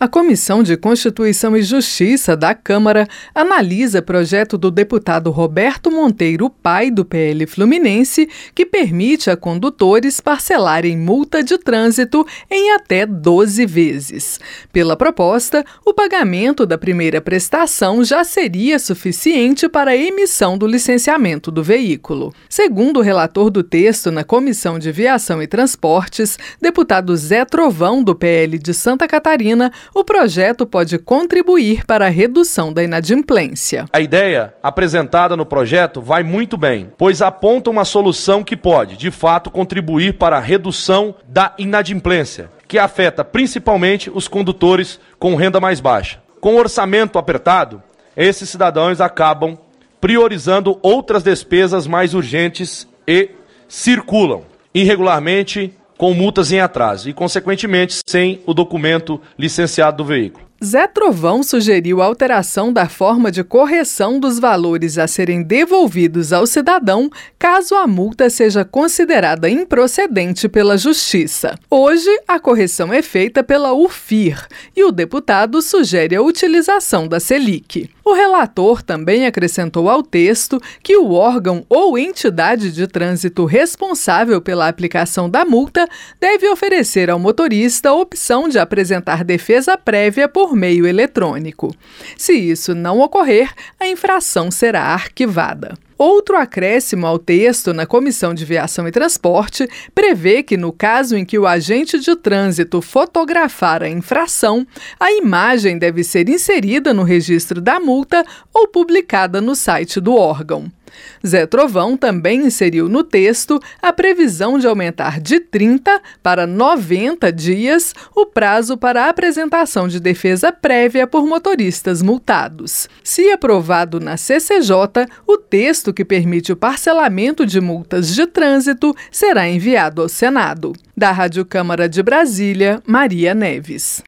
A Comissão de Constituição e Justiça da Câmara analisa projeto do deputado Roberto Monteiro, pai do PL Fluminense, que permite a condutores parcelarem multa de trânsito em até 12 vezes. Pela proposta, o pagamento da primeira prestação já seria suficiente para a emissão do licenciamento do veículo. Segundo o relator do texto na Comissão de Viação e Transportes, deputado Zé Trovão, do PL de Santa Catarina, o projeto pode contribuir para a redução da inadimplência. A ideia apresentada no projeto vai muito bem, pois aponta uma solução que pode, de fato, contribuir para a redução da inadimplência, que afeta principalmente os condutores com renda mais baixa. Com orçamento apertado, esses cidadãos acabam priorizando outras despesas mais urgentes e circulam irregularmente com multas em atraso e, consequentemente, sem o documento licenciado do veículo. Zé Trovão sugeriu alteração da forma de correção dos valores a serem devolvidos ao cidadão caso a multa seja considerada improcedente pela Justiça. Hoje, a correção é feita pela UFIR e o deputado sugere a utilização da Selic. O relator também acrescentou ao texto que o órgão ou entidade de trânsito responsável pela aplicação da multa deve oferecer ao motorista a opção de apresentar defesa prévia por meio eletrônico. Se isso não ocorrer, a infração será arquivada. Outro acréscimo ao texto na Comissão de Viação e Transporte prevê que, no caso em que o agente de trânsito fotografar a infração, a imagem deve ser inserida no registro da multa ou publicada no site do órgão. Zé Trovão também inseriu no texto a previsão de aumentar de 30 para 90 dias o prazo para a apresentação de defesa prévia por motoristas multados. Se aprovado na CCJ, o texto que permite o parcelamento de multas de trânsito será enviado ao Senado. Da Rádio Câmara de Brasília, Maria Neves.